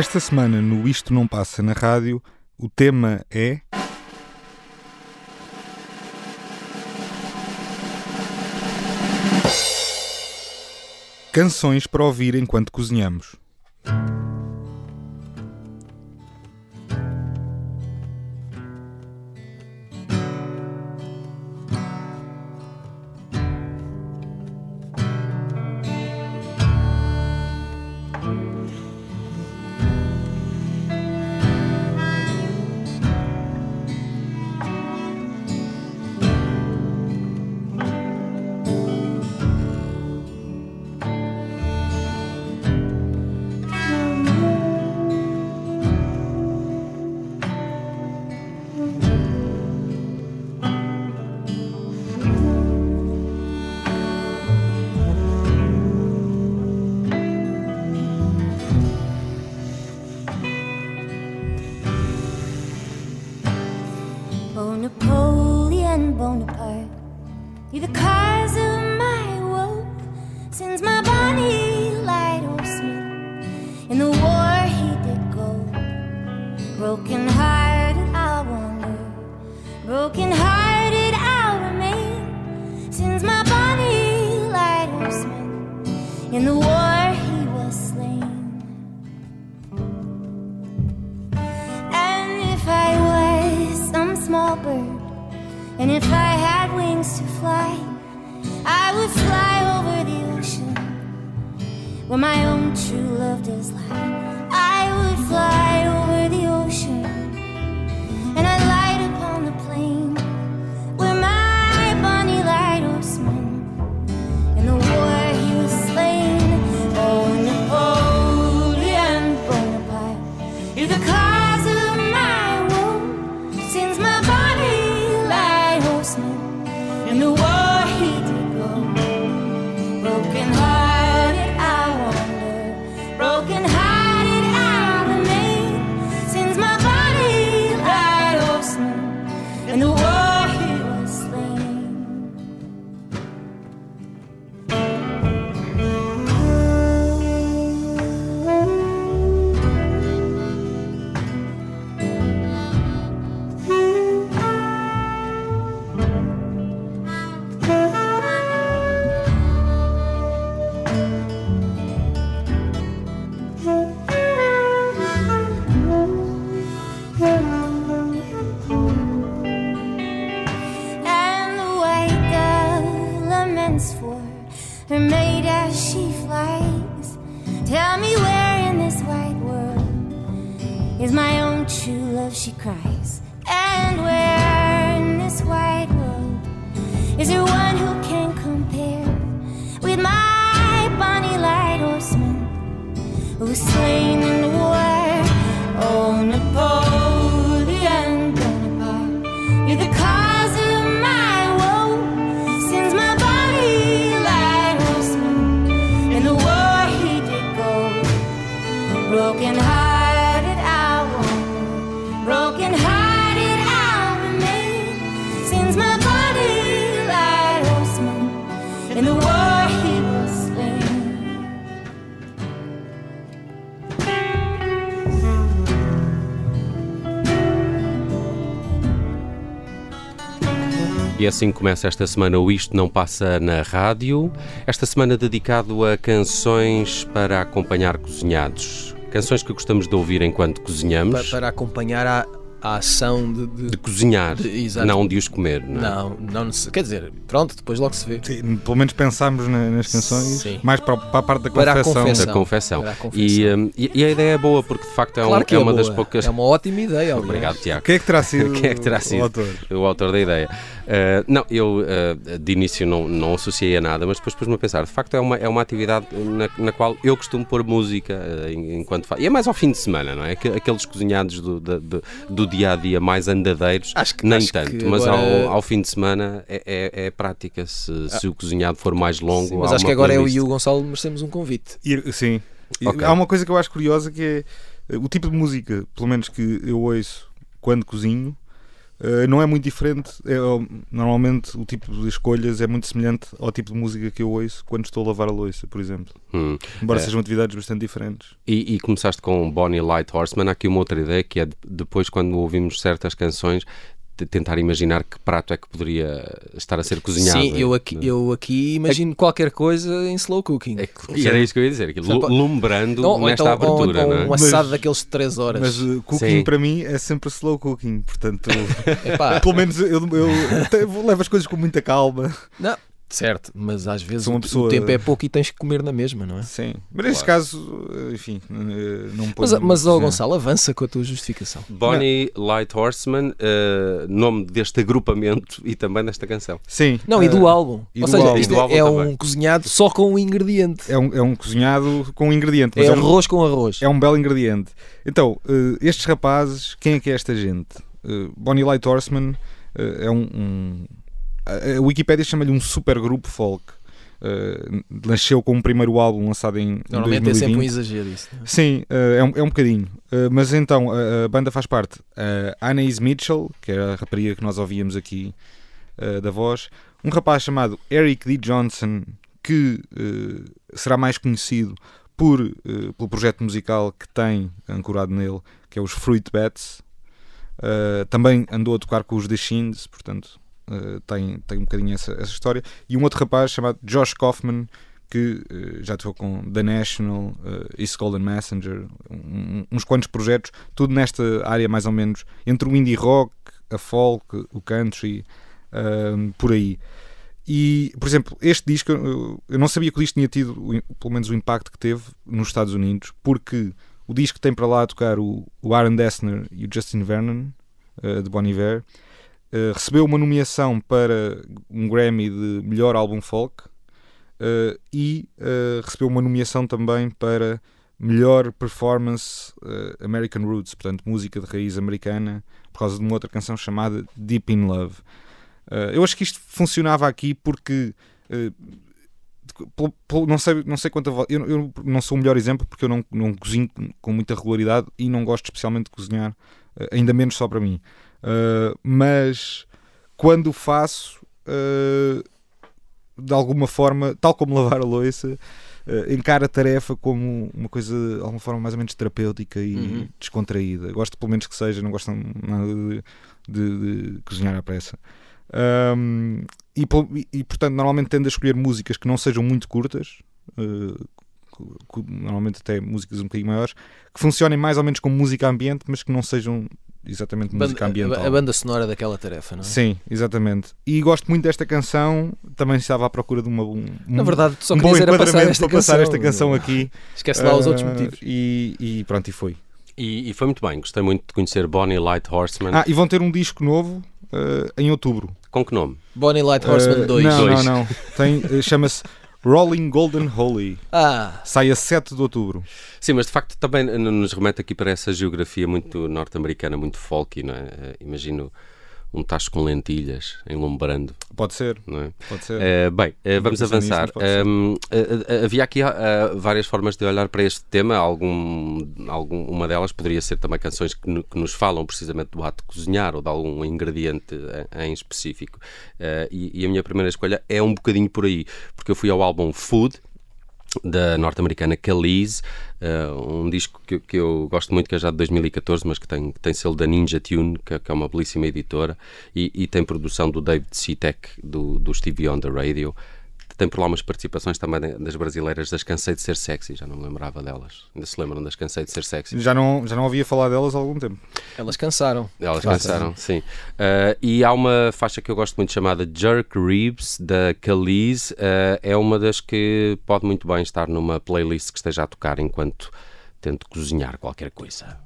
Esta semana no Isto Não Passa na Rádio, o tema é. Canções para ouvir enquanto cozinhamos. Oh, Napoleon Bonaparte, you're the cause of my woe. Since my Bonnie if I had wings to fly, I would fly over the ocean where my own true love does lie. E assim começa esta semana o Isto Não Passa na Rádio. Esta semana dedicado a canções para acompanhar cozinhados. Canções que gostamos de ouvir enquanto cozinhamos. para acompanhar a, a ação de, de- De cozinhar, De- não de os comer. Não é? Não, não Quer dizer, pronto, depois logo se vê. Sim, pelo menos pensámos na- nas canções, Sim. mais para, para a parte da Para a confecção. confecção. Da confecção. Para a E, confecção. e- e a ideia é boa porque de facto é, um- claro que é é, uma das poucas. É uma ótima ideia, aliás. Obrigado, Tiago. Quem é que terá sido, Quem é que terá o sido? autor? o autor da ideia. Uh, não, eu uh, de início não, não associei a nada, mas depois pus-me a pensar, de facto é uma, é uma atividade na, na qual eu costumo pôr música uh, en- enquanto faço. E é mais ao fim de semana, não é? Aqu- Aqueles cozinhados do, do, do dia a dia mais andadeiros, Acho que- nem acho tanto, que mas agora- ao, ao fim de semana é, é, é prática. Se, se o cozinhado for mais longo, Sim, mas acho que agora eu e o Gonçalo merecemos um convite. E- sim. E Ok. Há uma coisa que eu acho curiosa que é eh, o tipo de música, pelo menos que eu ouço quando cozinho, Uh, não é muito diferente. É, normalmente o tipo de escolhas é muito semelhante ao tipo de música que eu ouço quando estou a lavar a louça, por exemplo. Hum. Embora É. sejam atividades bastante diferentes. E, e começaste com Bonnie Light Horseman. Há aqui uma outra ideia que é de- depois, quando ouvimos certas canções, tentar imaginar que prato é que poderia estar a ser cozinhado. Sim, eu aqui, eu aqui imagino qualquer coisa em slow cooking. É e era isso que eu ia dizer, aquilo, lumbrando Não, nesta então, abertura, ou, não é? um assado Mas- daqueles de 3 horas. Mas uh, cooking Sim. para mim é sempre slow cooking, portanto, pelo menos eu, eu te- levo as coisas com muita calma. não, certo, mas às vezes o- pessoa- o tempo é pouco e tens que comer na mesma, não é? Sim. Mas neste caso, uh, enfim, uh, não me Mas, mas Sim. Gonçalo, avança com a tua justificação. Bonnie Light Horseman, eh, nome deste agrupamento e também desta canção. Sim. Não, e do uh, álbum. e Ou do seja, álbum. isto é, álbum é um cozinhado só com um ingrediente. É um, é um cozinhado com ingrediente, mas É é, um, arroz com arroz. é um belo ingrediente. Então, uh, estes rapazes, quem é que é esta gente? Uh, Bonnie Light Horseman uh, é um. um- a a Wikipédia chama-lhe um super grupo folk. Uh, nasceu com o primeiro álbum lançado em, Normalmente é 2020. sempre um exagero isso. não é? Sim, eh, é, um, é um bocadinho. Eh, mas então, a, a banda faz parte a Anais Mitchell, que é a rapariga que nós ouvíamos aqui da voz, um rapaz chamado Eric D. Johnson, que será mais conhecido por, pelo projeto musical que tem ancorado nele, que é os Fruit Bats. Também andou a tocar com os The Shins, portanto, eh, tem, tem um bocadinho essa, essa história. E um outro rapaz chamado Josh Kaufman, que eh, já tocou com The National, uh, East Golden Messenger, um- uns quantos projetos, tudo nesta área mais ou menos entre o indie rock, a folk, o country, ahm, por aí. E, por exemplo, este disco, eu, não sabia que o disco tinha tido, pelo menos o impacto que teve nos Estados Unidos, porque o disco tem para lá a tocar o, o Aaron Dessner e o Justin Vernon, de Bon Iver, eh, recebeu uma nomeação para um Grammy de melhor álbum folk, Uh, e uh, recebeu uma nomeação também para melhor performance American Roots, portanto, música de raiz americana, por causa de uma outra canção chamada Deep in Love. Eu acho que isto funcionava aqui porque. não, sei, não sei quanto a vo- eu, eu não sou o melhor exemplo porque eu não, não cozinho com- muita regularidade e não gosto especialmente de cozinhar, ainda menos só para mim. Uh, mas quando faço, uh, de alguma forma, tal como lavar a louça, eh, encara a tarefa como uma coisa de alguma forma mais ou menos terapêutica e Uhum. descontraída. Gosto pelo menos que seja, não gosto nada de, de- de cozinhar à pressa. Ahm, e, e- portanto, normalmente tendo a escolher músicas que não sejam muito curtas, eh, cu- cu- normalmente até músicas um bocadinho maiores, que funcionem mais ou menos como música ambiente, mas que não sejam exatamente música ambiental. a, banda sonora daquela tarefa, não é? Sim, exatamente. E gosto muito desta canção. Também estava à procura de uma, um, Na verdade, só um bom querias era passar enquadramento esta para passar canção. esta canção aqui. Esquece lá os outros Ah, motivos. E, e pronto, e foi. E, e foi muito bem, gostei muito de conhecer Bonnie Light Horseman. Ah, e vão ter um disco novo ah, em outubro. Com que nome? Bonnie Light Horseman Ah, 2. Não, Dois. não, não. Eh, Chama-se Rolling Golden Holy. Ah, Sai a 7 de outubro. Sim, mas de facto também nos remete aqui para essa geografia muito norte-americana, muito folky, não é? Eh, Imagino um tacho com lentilhas, enlumbrando, Pode ser, não é? pode ser. Eh, bem, eh, vamos nisso, avançar. mas pode ser. Um, eh, havia aqui ah, várias formas de olhar para este tema. Algum, algum, uma delas poderia ser também canções que, no- que nos falam precisamente do ato de cozinhar ou de algum ingrediente em, em específico. E, e a minha primeira escolha é um bocadinho por aí, porque eu fui ao álbum Food da norte-americana Khalees, eh, um disco que, que eu gosto muito, que é já de 2014, mas que tem, que tem selo da Ninja Tune, que, que é uma belíssima editora, e, e tem produção do David Citek, do, do Stevie on the Radio. Tem por lá umas participações também das brasileiras das Cansei de Ser Sexy, já não me lembrava delas. Ainda se lembram das Cansei de Ser Sexy? Já não, já não havia falar delas há algum tempo. elas cansaram. Elas cansaram, sim. Uh, e há uma faixa que eu gosto muito chamada Jerk Ribs, da Khalees. Uh, é uma das que pode muito bem estar numa playlist que esteja a tocar enquanto tento cozinhar qualquer coisa.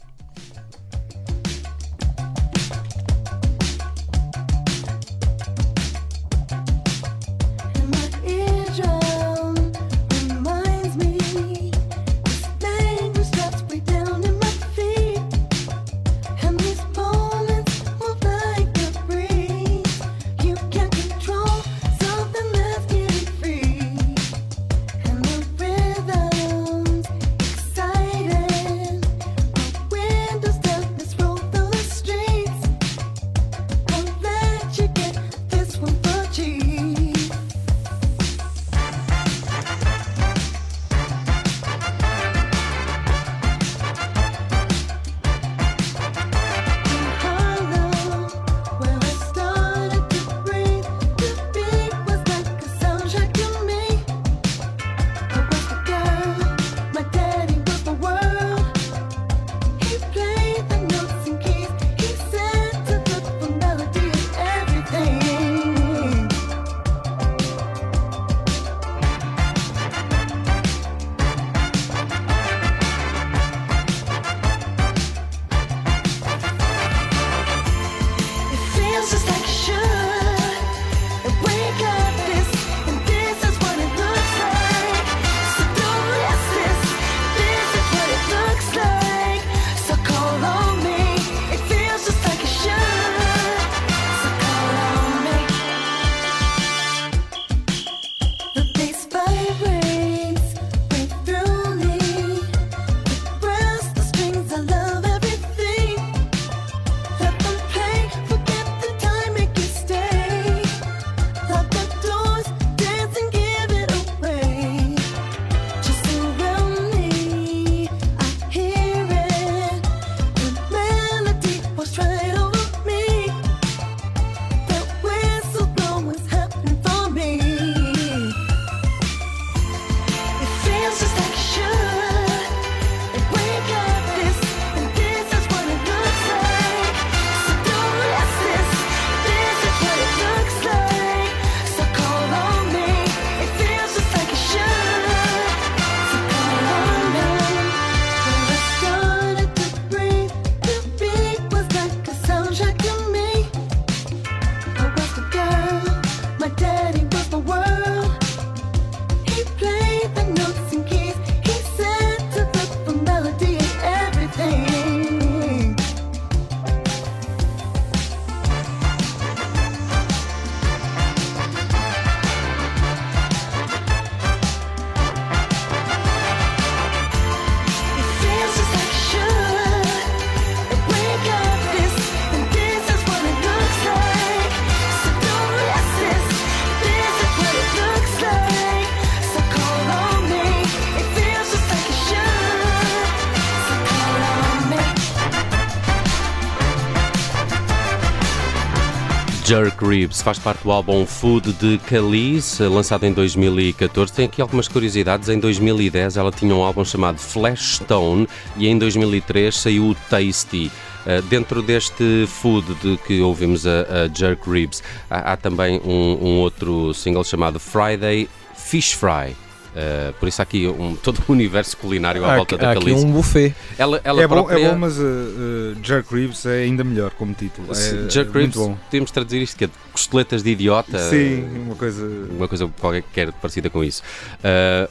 Ribs faz parte do álbum Food de Khalees, lançado em 2014. Tem aqui algumas curiosidades. Em 2010 ela tinha um álbum chamado Flash Stone e em 2003 saiu o Tasty. Uh, dentro deste food de que ouvimos a, a Jerk Ribs, há, há também um, um outro single chamado Friday Fish Fry. Uh, por isso há aqui um, todo um universo culinário à Há, volta da há aqui um buffet. Ela, ela É bom, própria... é bom, mas uh, uh, Jerk Ribs é ainda melhor como título. É, Jerk é Ribs, muito bom. podemos traduzir isto que é de costeletas de idiota. Sim, uma coisa. uma coisa qualquer parecida com isso.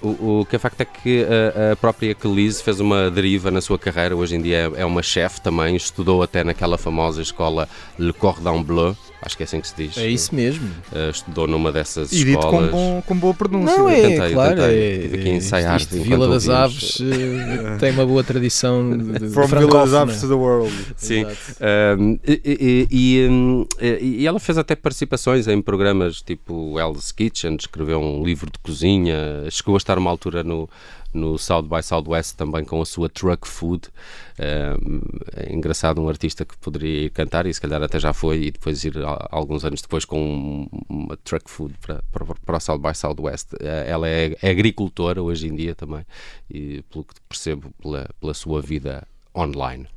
O, o que é facto é que a, a própria Kelise fez uma deriva na sua carreira. Hoje em dia é, é uma chefe também. Estudou até naquela famosa escola Le Cordon Bleu. Acho que é assim que se diz. É isso mesmo. Ah, estudou numa dessas E dito com, escolas. bom, com boa pronúncia. Não, é tentei, claro. tentei. É, aqui a ensaiar isto, enquanto Vila das ouvimos. Aves eh, tem uma boa tradição de, de From Villa das. Aves to the World. Sim. Um, e, e- e, um, e- e ela fez até participações em programas tipo Hell's Kitchen, escreveu um livro de cozinha, chegou a estar uma altura no, no South by Southwest também com a sua Truck Food. É engraçado, um artista que poderia ir cantar e se calhar até já foi, e depois ir alguns anos depois com um- uma Truck Food para, para, para o South by Southwest. Eh, Ela é, é agricultora hoje em dia também, e pelo que percebo pela, pela sua vida online.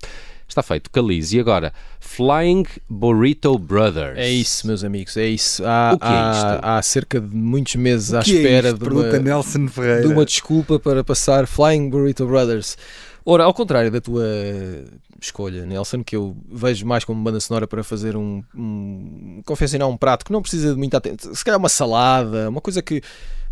Está feito, Calize. E agora, Flying Burrito Brothers. É isso, meus amigos, é isso. Há, O que é há- isto? há cerca de muitos meses à é espera isto? de, uma, Pergunta Nelson Ferreira. de uma desculpa para passar Flying Burrito Brothers. Ora, ao contrário da tua escolha, Nelson, que eu vejo mais como banda sonora para fazer um, um confeccionar um prato que não precisa de muita atenção, se calhar uma salada, uma coisa que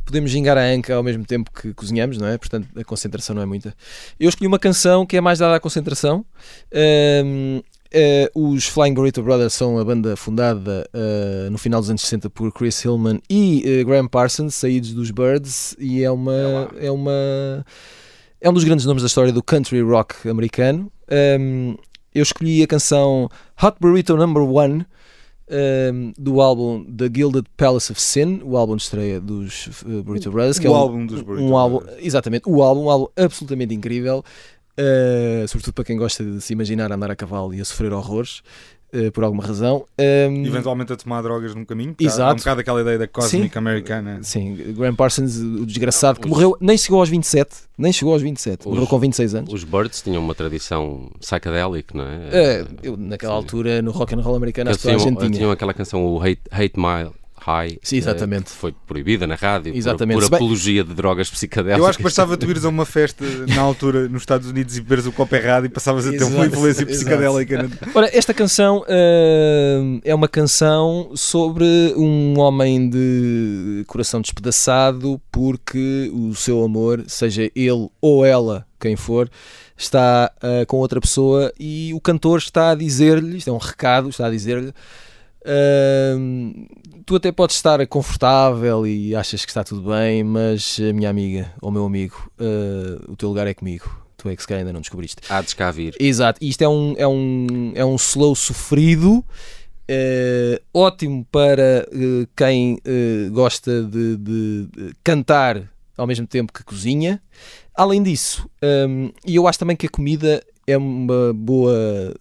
podemos gingar a anca ao mesmo tempo que cozinhamos, não é? Portanto, a concentração não é muita. Eu escolhi uma canção que é mais dada à concentração. Ahm, eh, os Flying Burrito Brothers são a banda fundada eh, no final dos anos 60 por Chris Hillman e eh, Graham Parsons, saídos dos Birds, e é uma, é uma é um dos grandes nomes da história do country rock americano. Um, eu escolhi a canção Hot Burrito Number One um, do álbum The Gilded Palace of Sin, o álbum de estreia dos uh, Burrito Brothers, que o é um, álbum dos Burrito um álbum, Brothers. exatamente, o álbum, um álbum absolutamente incrível, uh, sobretudo para quem gosta de se imaginar andar a cavalo e a sofrer horrores. Uh, por alguma razão. Um, Eventualmente a tomar drogas no caminho. Há um Exato. bocado aquela ideia da cósmica americana. Sim, Graham Parsons, o desgraçado, que Os- morreu, nem chegou aos 27, nem chegou aos 27, morreu Os- com 26 anos. Os Birds tinham uma tradição psychedelic, não é? É, eu, naquela sim. altura, no rock and roll americano, acho que a tinham, gente tinha. tinham aquela canção, o Hate, Hate Mile. High, Sim, exatamente. eh, que foi proibida na rádio por- Exatamente. por, bem- apologia de drogas psicadélicas. Eu acho que bastava tu ires a uma festa na altura nos Estados Unidos e beberes o copo errado e passavas a ter uma influência exato. psicadélica. na- Ora, esta canção ah, é uma canção sobre um homem de coração despedaçado porque o seu amor, seja ele ou ela, quem for, está ah, com outra pessoa e o cantor está a dizer-lhe, isto é um recado, está a dizer-lhe. Tu até podes estar confortável e achas que está tudo bem, mas a minha amiga ou meu amigo, ah, o teu lugar é comigo. Tu é que se calhar ainda não descobriste. Há de cá vir. Exato, isto é um, é um, é um slow sofrido, eh, ótimo para eh, quem eh, gosta de, de- de cantar ao mesmo tempo que cozinha. Além disso, e eu acho também que a comida é uma boa.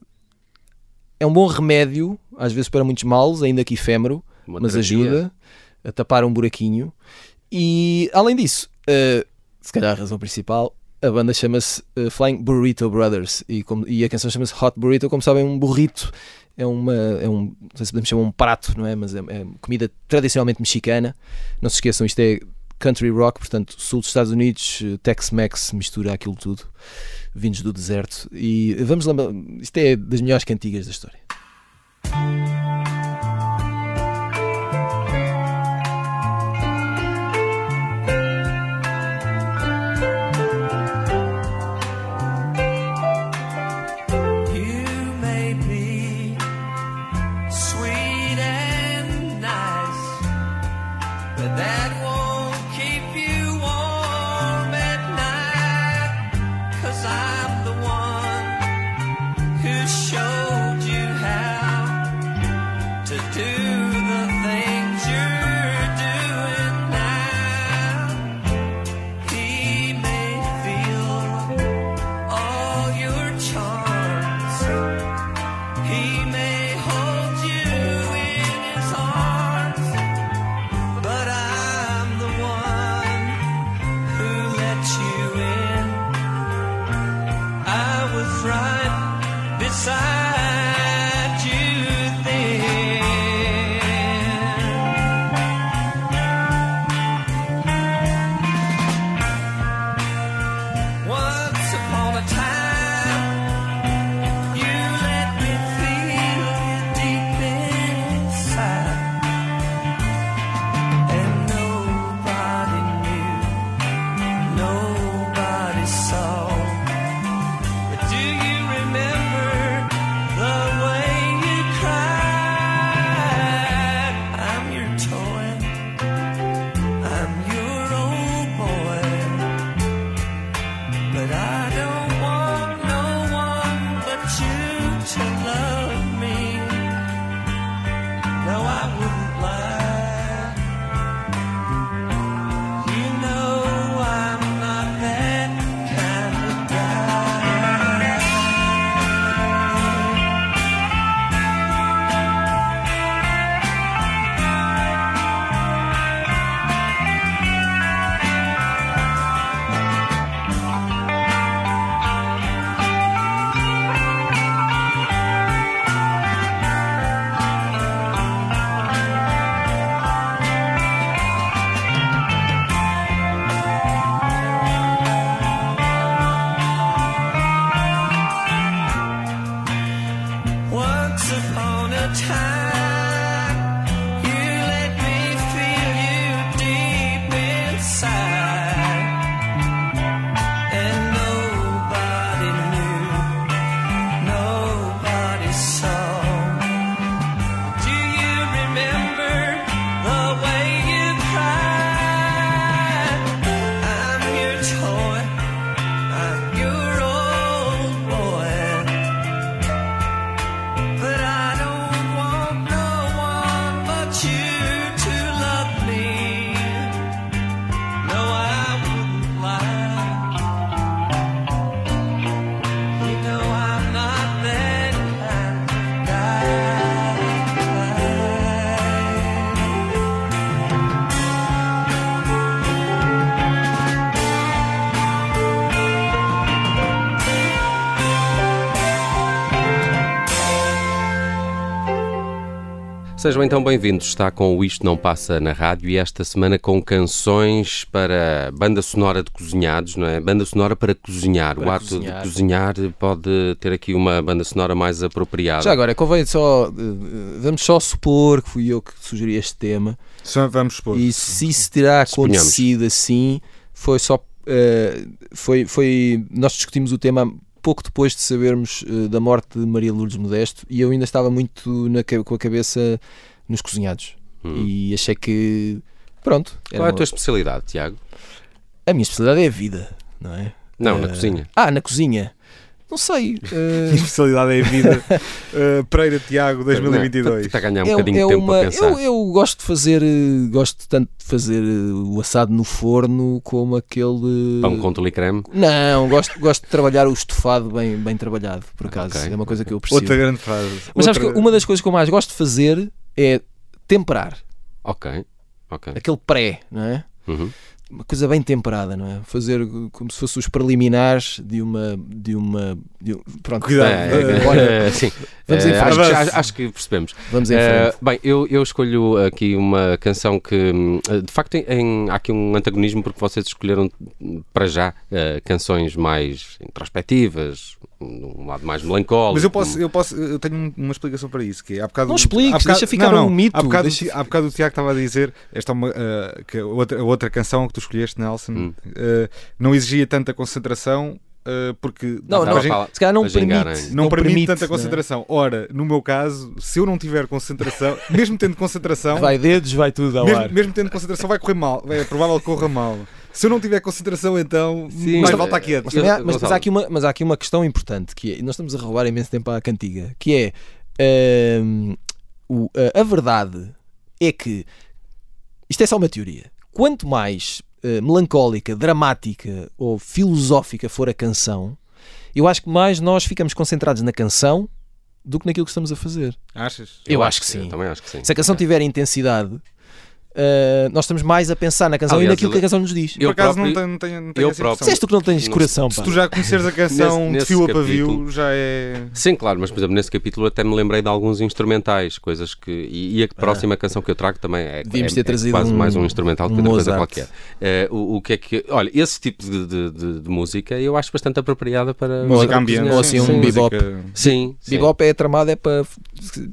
É um bom remédio, às vezes para muitos males, ainda que efêmero, Uma mas terapia. ajuda a tapar um buraquinho. E além disso, eh, se calhar a razão principal, a banda chama-se eh, Flying Burrito Brothers e, como- e a canção chama-se Hot Burrito. Como sabem, um burrito é, uma, é um, não sei se podemos chamar um prato, não é? Mas é, é comida tradicionalmente mexicana. Não se esqueçam, isto é country rock, portanto, sul dos Estados Unidos, eh, Tex-Mex mistura aquilo tudo, vindos do deserto. E vamos lembrar, isto é das melhores cantigas da história. Sejam então bem-vindos. Está com o Isto Não Passa na Rádio e esta semana com canções para banda sonora de cozinhados, não é? Banda sonora para cozinhar. Para o ato cozinhar. de cozinhar pode ter aqui uma banda sonora mais apropriada. Já agora, convém só. eh, vamos só supor que fui eu que sugeri este tema. Só vamos supor. E se isso terá Suponhamos. acontecido assim, foi só. eh, foi, foi, nós discutimos o tema pouco depois de sabermos eh, da morte de Maria Lourdes Modesto e eu ainda estava muito na com a cabeça nos cozinhados. Hum. E achei que. Pronto. Qual é a tua especialidade, Tiago? a minha especialidade é a vida, não é? Não, na Eh, cozinha. Ah, na cozinha. Não sei. A especialidade é a vida. Uh, Pereira Tiago 2022. Está a ganhar um é, bocadinho é de tempo uma, para pensar. eu, eu gosto de fazer, eh, gosto tanto de fazer o assado no forno como aquele. Pão com tule e creme. Não, gosto, gosto de trabalhar o estofado bem, bem trabalhado, por acaso. Ok. É uma coisa que eu percebo. Outra grande frase. Mas sabes Outra- que uma das coisas que eu mais gosto de fazer é temperar. Ok. Ok. Aquele pré, não é? Uhum. Uma coisa bem temperada, não é? Fazer como se fossem os preliminares de uma. De uma de um- pronto, Cuidado. É, Eh, é, Olha, é, sim. vamos em Eh, frente. acho, acho- acho que percebemos. vamos em Eh, frente. bem, eu, eu escolho aqui uma canção que, hum, de facto, em- em- há aqui um antagonismo porque vocês escolheram para já eh, canções mais introspectivas, um lado mais melancólico. Mas eu posso, eu posso, eu tenho um- uma explicação para isso, que é há bocado, Não expliques, há bocado- deixa ficar não, um não, mito, Há bocado, deixa- há bocado o Tiago estava a dizer, esta é uma, uh, que a outra, a outra canção que tu escolheste, Nelson, Hum. uh, não exigia tanta concentração uh, porque Não, Não, não, fala- se calhar não permite. não, permite, tanta não é? concentração. Ora, no meu caso, se eu não tiver concentração, mesmo tendo concentração, Vai dedos, vai tudo ao mesmo, ar. mesmo tendo concentração, vai correr mal. É provável que corra mal. Se eu não tiver concentração, então Sim, mais mas- vale estar quieto. Mas, também há, Eu- mas, mas há aqui uma, mas há aqui uma questão importante que é, nós estamos a roubar imenso tempo à cantiga, que é hum, o- a, a verdade é que isto é só uma teoria. Quanto mais eh, melancólica, dramática ou filosófica for a canção, eu acho que mais nós ficamos concentrados na canção do que naquilo que estamos a fazer. Achas? Eu acho que sim. Eu também acho que sim. Se a canção tiver intensidade, eh, nós estamos mais a pensar na canção Aliás, e naquilo que a canção nos diz. Por Eu acaso próprio- não tenho, não tenho, não tenho eu essa próprio- impressão. Se és tu que não tens Não- coração, pá. Se tu já conheceres a canção Nesse- de fio a pavio, já é. Sim, claro, mas por exemplo, nesse capítulo até me lembrei de alguns instrumentais, coisas que. E, e a próxima canção que eu trago também é, Devíamos é- ter é trazido quase um- mais um instrumental que um outra coisa qualquer. Eh, o, o que é que. Olha, esse tipo de, de- de- de música eu acho bastante apropriada para. Música ambiente. Ou assim, um sim, bebop. música- Sim, sim. Bebop é tramado, é para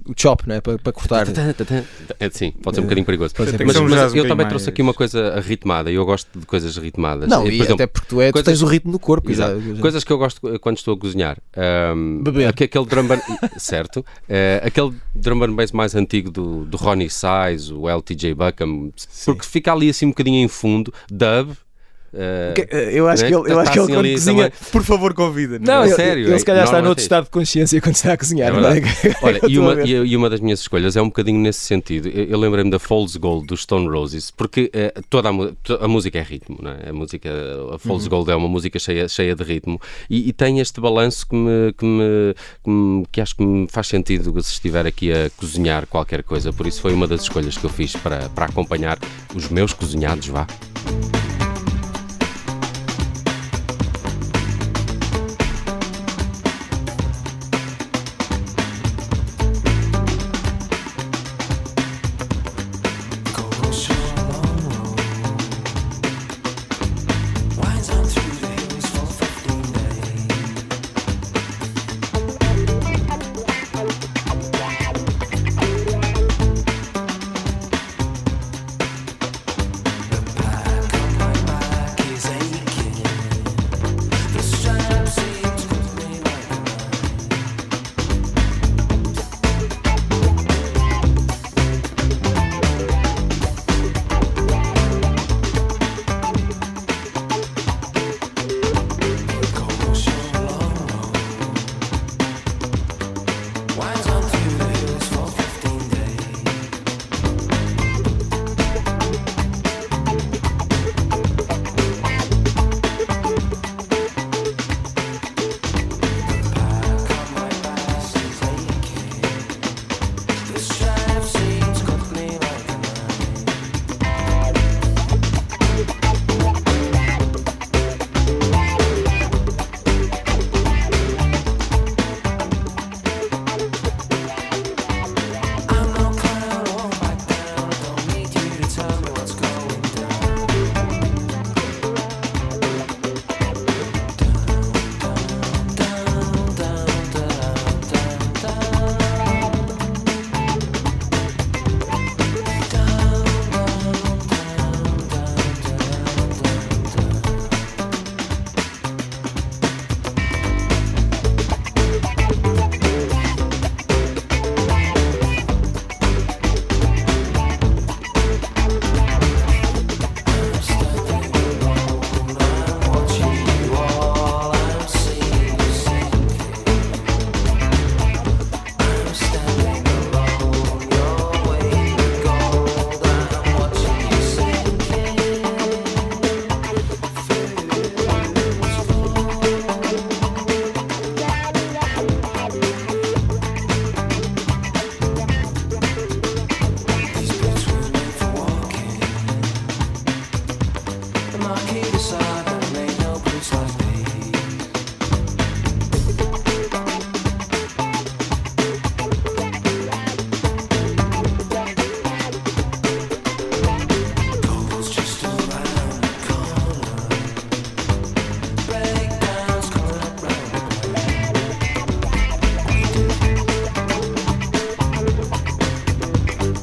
o chop, não é? Para, para cortar. É, sim, pode ser um bocadinho perigoso. Mas, um mas um eu também mais- trouxe aqui uma coisa ritmada e eu gosto de coisas ritmadas. Não, E, e por exemplo, até porque tu, é, tu coisas- tens o ritmo no corpo. Exato. exato. Coisas que eu gosto quando estou a cozinhar. Ahm, Beber. aque- Aquele drum and, certo. Eh, aquele drum and bass mais antigo do, do Ronnie Size, o LTJ Buckham, porque fica ali assim um bocadinho em fundo. Dub. Que- Eu acho né? que ele, eu Tá acho que ele assim quando ali cozinha. também. Por favor, convida-nos. Não, É ele, sério, ele é se calhar está noutro é estado de consciência quando está a cozinhar. É não é? Olha, e uma, e, uma das minhas escolhas é um bocadinho nesse sentido. Eu, eu lembrei-me da Fool's Gold dos Stone Roses, porque eh, toda a, a música é ritmo, não é? A música, a Fool's Uhum. Gold é uma música cheia, cheia de ritmo e, e tem este balanço que me, que me, que me- que acho que me faz sentido se estiver aqui a cozinhar qualquer coisa. Por isso foi uma das escolhas que eu fiz para, para acompanhar os meus cozinhados, vá.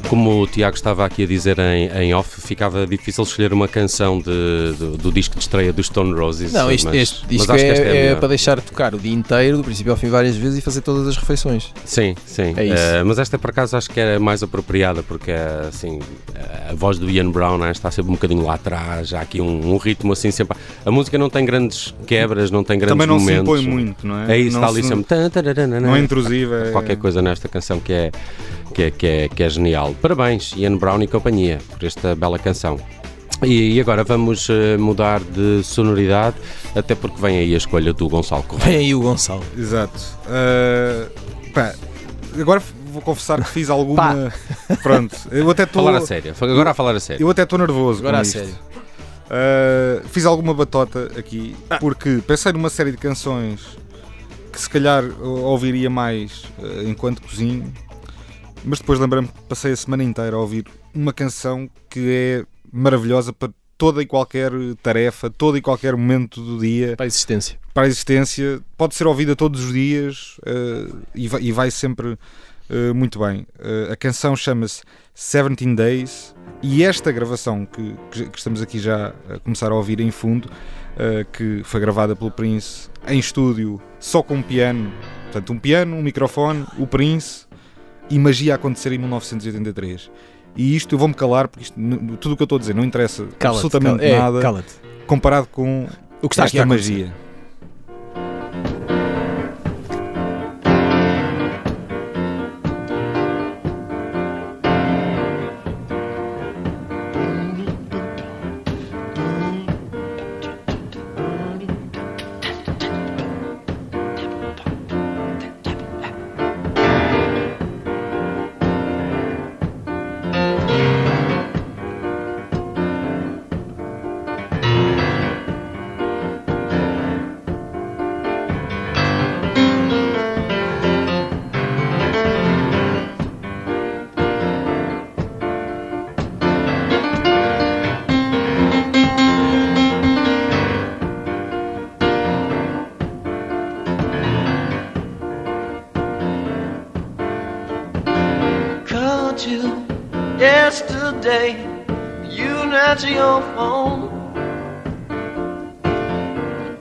Como o Tiago estava aqui a dizer em, em off, ficava difícil escolher uma canção de- do, do disco de estreia dos Stone Roses. Não, este, mas, este mas é, é melhor. para deixar tocar o dia inteiro, do princípio ao fim, várias vezes e fazer todas as refeições. Sim, sim. É isso. Eh, mas esta por acaso acho que era mais apropriada porque assim, a voz do Ian Brown né, está sempre um bocadinho lá atrás, há aqui um, um ritmo assim sempre. A música não tem grandes quebras, não tem grandes Também não se impõe muito, não é? É isso, não está ali se- sempre. Não é intrusiva. é- qualquer coisa nesta canção que é, que é, que é, que é genial. Parabéns, Ian Brown e companhia, por esta bela canção. E, e agora vamos eh, mudar de sonoridade, até porque vem aí a escolha do Gonçalo Correia. Vem aí o Gonçalo. Exato. Ah, pá, agora vou confessar que fiz alguma. Pronto, eu até estou. Falar a sério, agora a falar a sério. Eu até estou nervoso. Agora com a isto. sério. Uh, fiz alguma batota aqui porque pensei numa série de canções que se calhar uh, ouviria mais uh, enquanto cozinho, mas depois lembrei-me que passei a semana inteira a ouvir uma canção que é maravilhosa para toda e qualquer tarefa, todo e qualquer momento do dia, Para a existência. para a existência. Pode ser ouvida todos os dias uh, e, vai, e vai sempre uh, muito bem. Uh, a canção chama-se 17 Days e esta gravação que, que- que estamos aqui já a começar a ouvir em fundo, que foi gravada pelo Prince em estúdio, só com um piano, portanto, um piano, um microfone, o Prince e magia a acontecer em 1983. E isto eu vou-me calar, porque isto, tudo o que eu estou a dizer não interessa absolutamente cala- é, nada Cala-te. comparado com O que está aqui esta magia. Called you yesterday. You not your phone.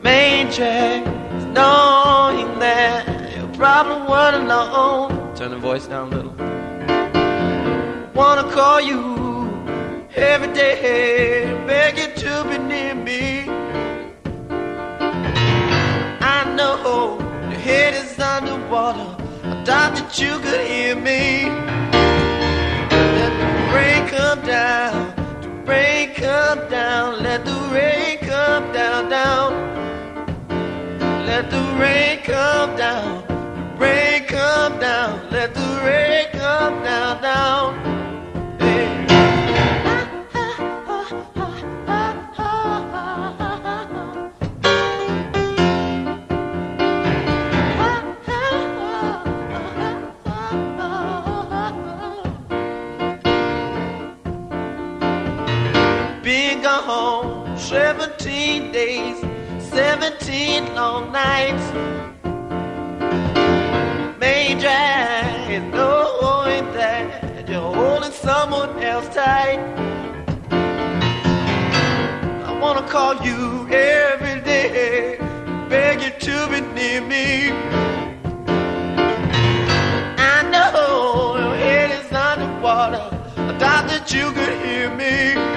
Major, knowing that you probably weren't alone. Turn the voice down a little. Wanna call you every day, beg you to be near me. I know your head is underwater. I thought that you could hear me. Rain come down, the rain come down, let the rain come down, down. Let the rain come down, the rain come down, let the rain come down, down. 17 days, 17 long nights. Major, and knowing that you're holding someone else tight. I wanna call you every day, beg you to be near me. I know your head is underwater. I thought that you could hear me.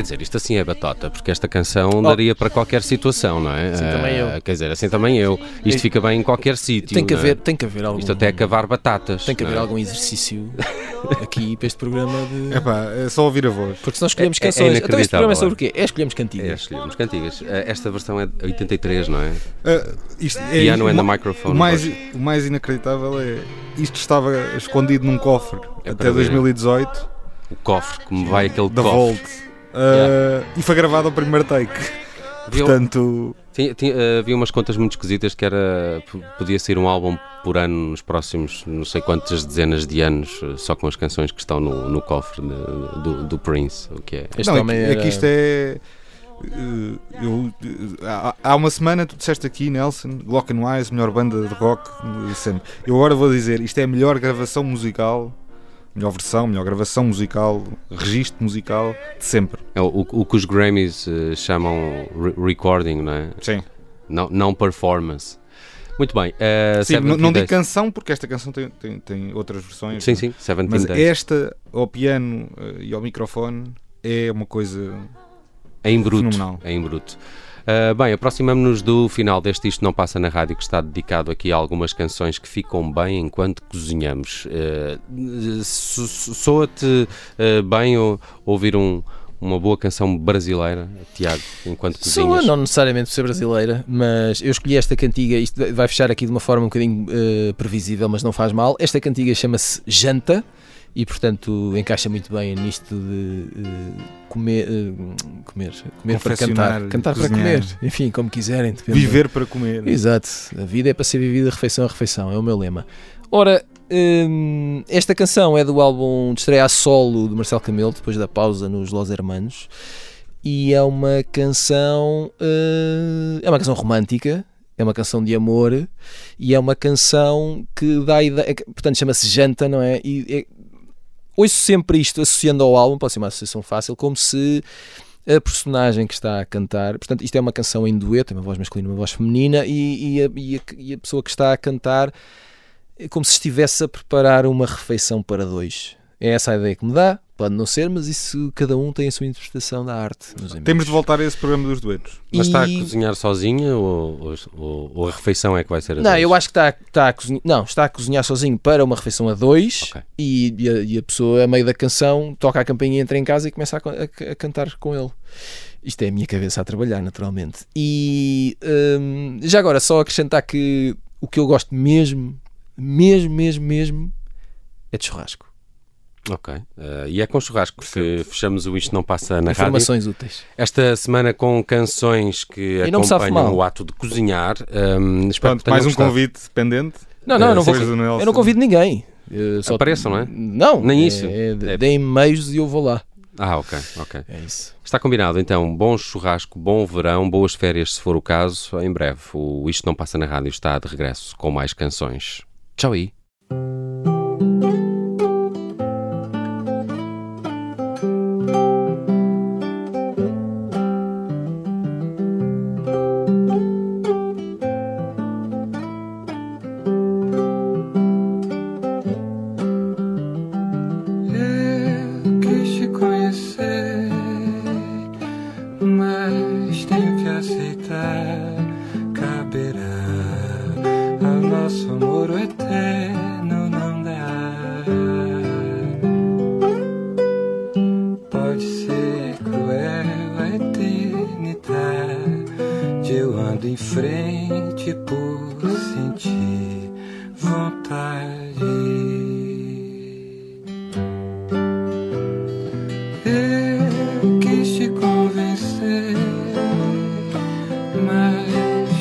Quer dizer, isto assim é batota, porque esta canção daria para qualquer situação, não é? Assim também eu. Ah, Quer dizer, assim também eu. Isto fica bem em qualquer sítio. Tem que, é? haver, tem que haver algum. Isto até é cavar batatas. Tem que haver é? algum exercício aqui para este programa de. Epá, é só ouvir a voz. Porque se nós escolhemos É- é canções. então este programa é sobre o quê? É escolhemos É, cantigas. escolhemos cantigas. Ah, Esta versão é de 83, não é? Ah, isto é, Piano and the microphone. o mais, o mais inacreditável é isto estava escondido num cofre É até para ver. 2018 O cofre, como vai aquele da cofre. Volt Ah, e foi gravado ao primeiro take. Havia- Portanto, Tinha- tinha- eh, havia umas contas muito esquisitas que era podia ser um álbum por ano nos próximos não sei quantas dezenas de anos, eh, só com as canções que estão no, no cofre de- do, do Prince, o que é. Este não, é, homem que, é era- que isto é. eh, eu, eh, há, há uma semana tu disseste aqui, Nelson, Glock and Wise, melhor banda de rock sempre. Eu agora vou dizer, isto é a melhor gravação musical, melhor versão, melhor gravação musical, registro musical de sempre. É o, o que os Grammys eh, chamam re- recording, não é? Sim. Não, não performance. Muito bem. eh, Sim, não, 17 não digo canção porque esta canção tem, tem, tem outras versões. Sim, não é? sim, 17 Mas Days. esta ao piano eh, e ao microfone é uma coisa. É em bruto. Fenomenal. É em bruto. Ah, bem, aproximamos-nos do final deste Isto Não Passa na Rádio, que está dedicado aqui a algumas canções que ficam bem enquanto cozinhamos. So- Soa-te ah, bem ou- ouvir um- uma boa canção brasileira, Tiago, enquanto Soa, cozinhas? não necessariamente por ser brasileira, mas eu escolhi esta cantiga. Isto vai fechar aqui de uma forma um bocadinho eh, previsível, mas não faz mal. Esta cantiga chama-se Janta e, portanto, encaixa muito bem nisto de eh, comer, eh, comer, comer para cantar, cantar para cozinhar. comer, enfim, como quiserem. Viver para comer. Exato, a vida é para ser vivida refeição a refeição, é o meu lema. Ora, hum, esta canção é do álbum de estreia a solo de Marcelo Camelo, depois da pausa nos Los Hermanos, e é uma canção, eh, é uma canção romântica, é uma canção de amor, e é uma canção que dá a ideia, é portanto chama-se Janta, não é? E é, ouço sempre isto associando ao álbum, pode ser uma associação fácil, como se a personagem que está a cantar, portanto, isto é uma canção em dueto, uma voz masculina e uma voz feminina, e, e a, e a- e a pessoa que está a cantar é como se estivesse a preparar uma refeição para dois. É essa a ideia que me dá, pode não ser, mas isso cada um tem a sua interpretação da arte. Temos de voltar a esse programa dos duetos. Mas está a cozinhar sozinha ou, ou- ou a refeição é que vai ser a Não, dois? eu acho que está, está, a cozinhar, não, está a cozinhar sozinho para uma refeição a dois Ok. e, e a, e a pessoa, a meio da canção, toca a campainha, entra em casa e começa a, a- a cantar com ele. Isto é a minha cabeça a trabalhar, naturalmente. E hum, já agora, só acrescentar que o que eu gosto mesmo, mesmo, mesmo, mesmo, é de churrasco. Ok. Ah, e é com churrasco que fechamos o Isto Não Passa na Rádio. Informações úteis. Esta semana com canções que E acompanham o ato de cozinhar. Hum, espero Pronto, mais um gostado. convite pendente. Não, não, eu não, vou, Depois do Nelson. eu não convido ninguém. Eu só- Apareçam, não é? Não, Nem é- isso. É, É- Deem meios e eu vou lá. Ah, ok, ok. É isso. Está combinado, então. Bom churrasco, bom verão, boas férias, se for o caso. Em breve, o Isto Não Passa na Rádio está de regresso com mais canções. Tchau aí.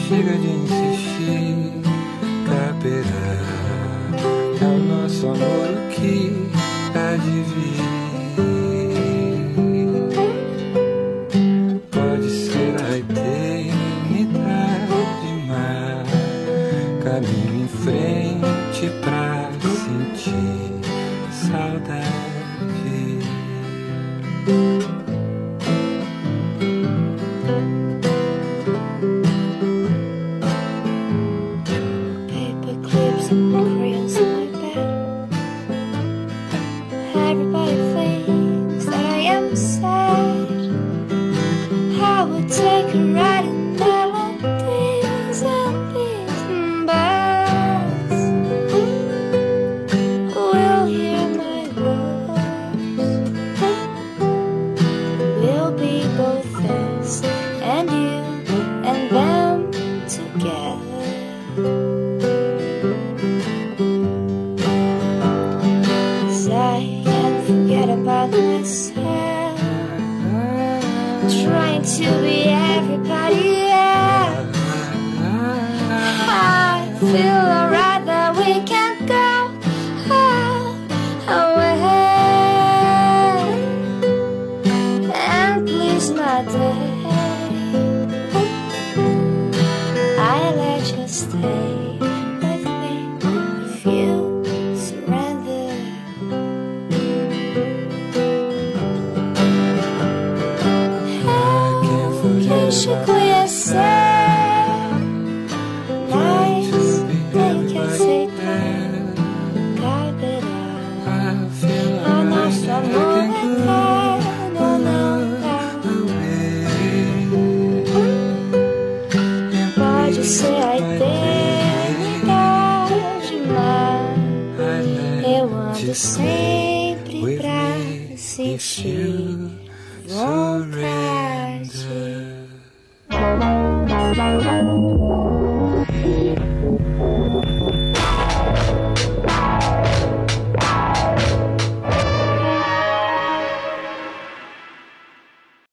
Chega de insistir. Caberá ao nosso amor o que há de vir. Be